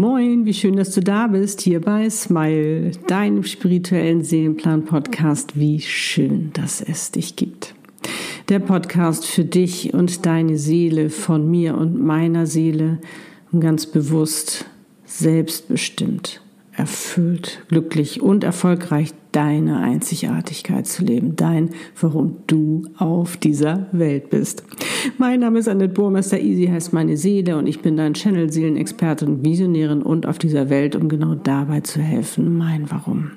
Moin, wie schön, dass du da bist, hier bei Smile, deinem spirituellen Seelenplan-Podcast. Wie schön, dass es dich gibt. Der Podcast für dich und deine Seele, von mir und meiner Seele, ganz bewusst, selbstbestimmt erfüllt, glücklich und erfolgreich deine Einzigartigkeit zu leben, dein, warum du auf dieser Welt bist. Mein Name ist Annette Burmester, Easy heißt meine Seele und ich bin dein Channel Seelenexpertin, Visionärin und auf dieser Welt, um genau dabei zu helfen, mein Warum.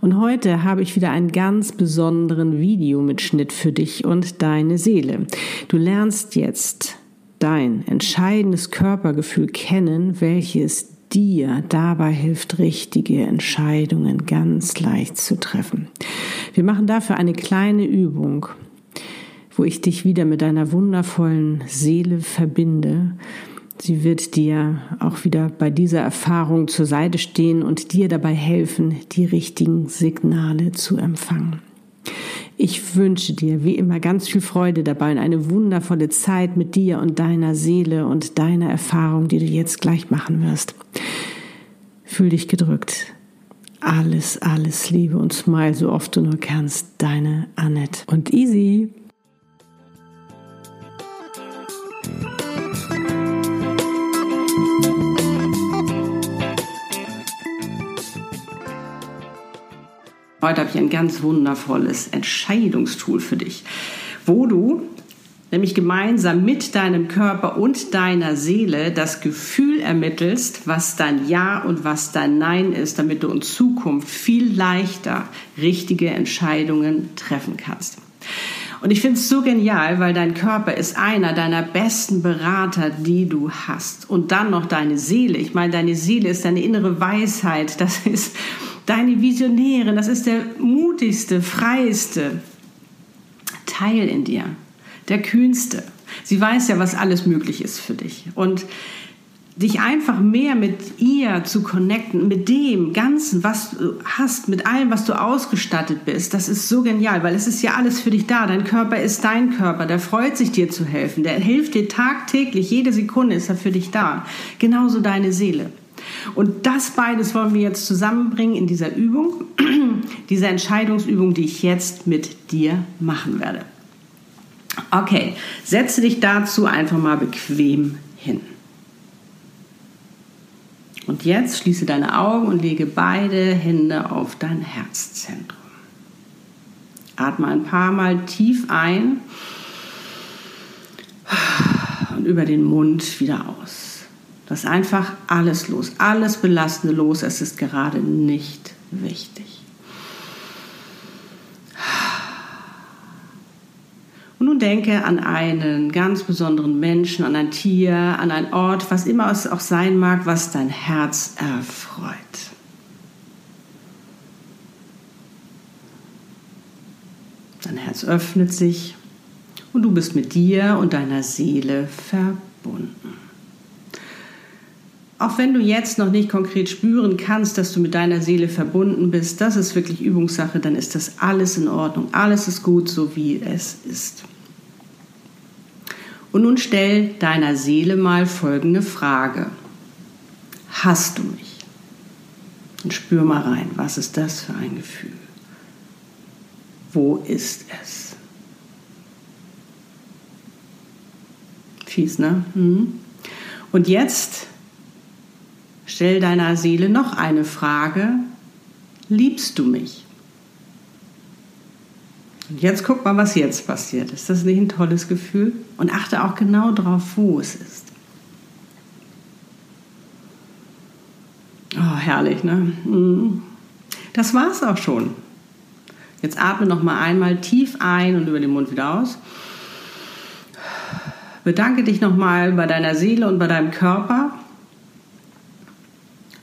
Und heute habe ich wieder einen ganz besonderen Videomitschnitt für dich und deine Seele. Du lernst jetzt dein entscheidendes Körpergefühl kennen, welches dir dabei hilft, richtige Entscheidungen ganz leicht zu treffen. Wir machen dafür eine kleine Übung, wo ich dich wieder mit deiner wundervollen Seele verbinde. Sie wird dir auch wieder bei dieser Erfahrung zur Seite stehen und dir dabei helfen, die richtigen Signale zu empfangen. Ich wünsche dir wie immer ganz viel Freude dabei und eine wundervolle Zeit mit dir und deiner Seele und deiner Erfahrung, die du jetzt gleich machen wirst. Fühl dich gedrückt. Alles, alles Liebe und Smile, so oft du nur kannst. Deine Annette und Easy. Heute habe ich ein ganz wundervolles Entscheidungstool für dich, wo du nämlich gemeinsam mit deinem Körper und deiner Seele das Gefühl ermittelst, was dein Ja und was dein Nein ist, damit du in Zukunft viel leichter richtige Entscheidungen treffen kannst. Und ich finde es so genial, weil dein Körper ist einer deiner besten Berater, die du hast. Und dann noch deine Seele. Ich meine, deine Seele ist deine innere Weisheit. Das ist deine Visionärin. Das ist der mutigste, freiste Teil in dir der kühnste. Sie weiß ja, was alles möglich ist für dich. Und dich einfach mehr mit ihr zu connecten, mit dem Ganzen, was du hast, mit allem, was du ausgestattet bist, das ist so genial, weil es ist ja alles für dich da. Dein Körper ist dein Körper, der freut sich dir zu helfen, der hilft dir tagtäglich, jede Sekunde ist er für dich da. Genauso deine Seele. Und das beides wollen wir jetzt zusammenbringen in dieser Übung, dieser Entscheidungsübung, die ich jetzt mit dir machen werde. Okay, setze dich dazu einfach mal bequem hin. Und jetzt schließe deine Augen und lege beide Hände auf dein Herzzentrum. Atme ein paar Mal tief ein und über den Mund wieder aus. Lass einfach alles los, alles Belastende los. Es ist gerade nicht wichtig. denke an einen ganz besonderen Menschen, an ein Tier, an einen Ort, was immer es auch sein mag, was dein Herz erfreut. Dein Herz öffnet sich und du bist mit dir und deiner Seele verbunden. Auch wenn du jetzt noch nicht konkret spüren kannst, dass du mit deiner Seele verbunden bist, das ist wirklich Übungssache, dann ist das alles in Ordnung. Alles ist gut, so wie es ist. Und nun stell deiner Seele mal folgende Frage. Hast du mich? Und spür mal rein, was ist das für ein Gefühl? Wo ist es? Fies, ne? Hm? Und jetzt stell deiner Seele noch eine Frage. Liebst du mich? Und jetzt guck mal, was jetzt passiert. Ist das nicht ein tolles Gefühl? Und achte auch genau darauf, wo es ist. Oh, herrlich, ne? Mhm. Das war's auch schon. Jetzt atme noch mal einmal tief ein und über den Mund wieder aus. Bedanke dich noch mal bei deiner Seele und bei deinem Körper.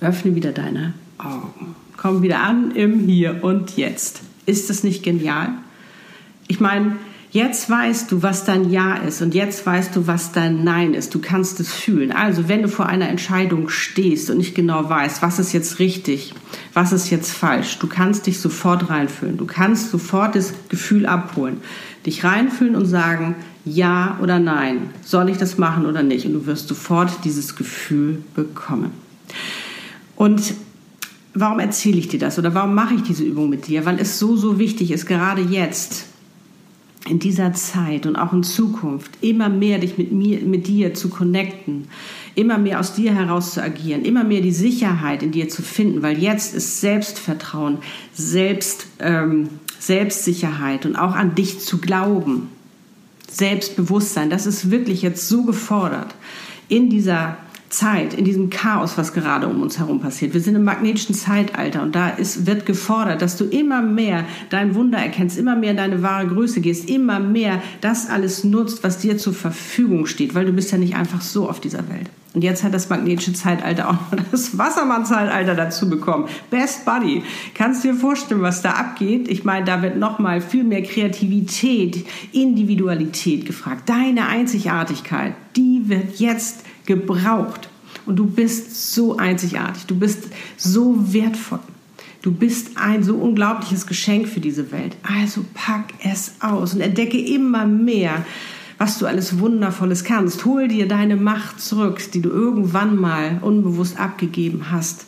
Öffne wieder deine Augen. Komm wieder an im Hier und Jetzt. Ist das nicht genial? Ich meine, jetzt weißt du, was dein Ja ist und jetzt weißt du, was dein Nein ist. Du kannst es fühlen. Also, wenn du vor einer Entscheidung stehst und nicht genau weißt, was ist jetzt richtig, was ist jetzt falsch, du kannst dich sofort reinfühlen. Du kannst sofort das Gefühl abholen. Dich reinfühlen und sagen, ja oder nein. Soll ich das machen oder nicht? Und du wirst sofort dieses Gefühl bekommen. Und warum erzähle ich dir das oder warum mache ich diese Übung mit dir? Weil es so, so wichtig ist, gerade jetzt, in dieser Zeit und auch in Zukunft, immer mehr dich mit mir, mit dir zu connecten, immer mehr aus dir heraus zu agieren, immer mehr die Sicherheit in dir zu finden, weil jetzt ist Selbstvertrauen, Selbst, ähm, Selbstsicherheit und auch an dich zu glauben, Selbstbewusstsein, das ist wirklich jetzt so gefordert in dieser Zeit, in diesem Chaos, was gerade um uns herum passiert. Wir sind im magnetischen Zeitalter und da ist, wird gefordert, dass du immer mehr dein Wunder erkennst, immer mehr deine wahre Größe gehst, immer mehr das alles nutzt, was dir zur Verfügung steht, weil du bist ja nicht einfach so auf dieser Welt. Und jetzt hat das magnetische Zeitalter auch noch das Wassermann-Zeitalter dazu bekommen. Best Buddy. Kannst du dir vorstellen, was da abgeht? Ich meine, da wird noch mal viel mehr Kreativität, Individualität gefragt. Deine Einzigartigkeit, die wird jetzt gebraucht. Und du bist so einzigartig, du bist so wertvoll. Du bist ein so unglaubliches Geschenk für diese Welt. Also pack es aus und entdecke immer mehr, was du alles Wundervolles kannst. Hol dir deine Macht zurück, die du irgendwann mal unbewusst abgegeben hast,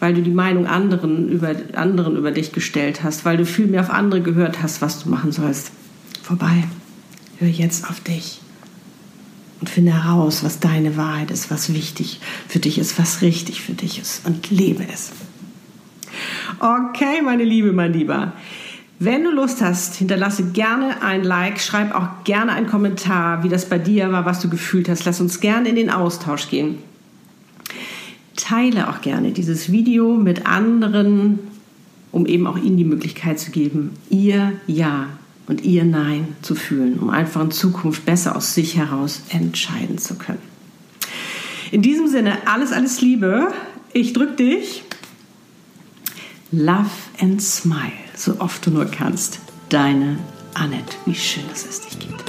weil du die Meinung anderen über, anderen über dich gestellt hast, weil du viel mehr auf andere gehört hast, was du machen sollst. Vorbei. Hör jetzt auf dich und finde heraus, was deine Wahrheit ist, was wichtig für dich ist, was richtig für dich ist und lebe es. Okay, meine Liebe, mein Lieber. Wenn du Lust hast, hinterlasse gerne ein Like, schreib auch gerne einen Kommentar, wie das bei dir war, was du gefühlt hast. Lass uns gerne in den Austausch gehen. Teile auch gerne dieses Video mit anderen, um eben auch ihnen die Möglichkeit zu geben, ihr Ja und ihr Nein zu fühlen, um einfach in Zukunft besser aus sich heraus entscheiden zu können. In diesem Sinne, alles, alles Liebe. Ich drück dich. Love and smile, so oft du nur kannst. Deine Annette. Wie schön, dass es dich gibt.